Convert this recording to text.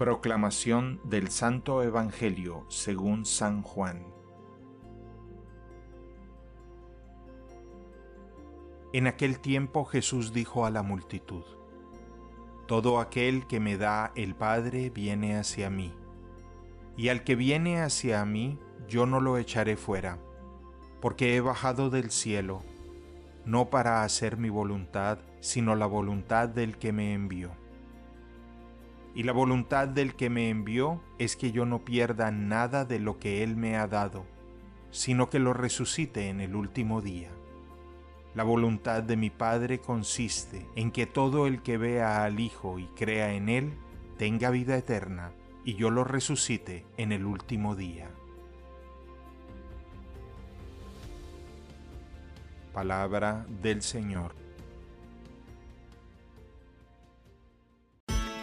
Proclamación del Santo Evangelio según San Juan. En aquel tiempo Jesús dijo a la multitud, Todo aquel que me da el Padre viene hacia mí, y al que viene hacia mí yo no lo echaré fuera, porque he bajado del cielo, no para hacer mi voluntad, sino la voluntad del que me envió. Y la voluntad del que me envió es que yo no pierda nada de lo que Él me ha dado, sino que lo resucite en el último día. La voluntad de mi Padre consiste en que todo el que vea al Hijo y crea en Él tenga vida eterna, y yo lo resucite en el último día. Palabra del Señor.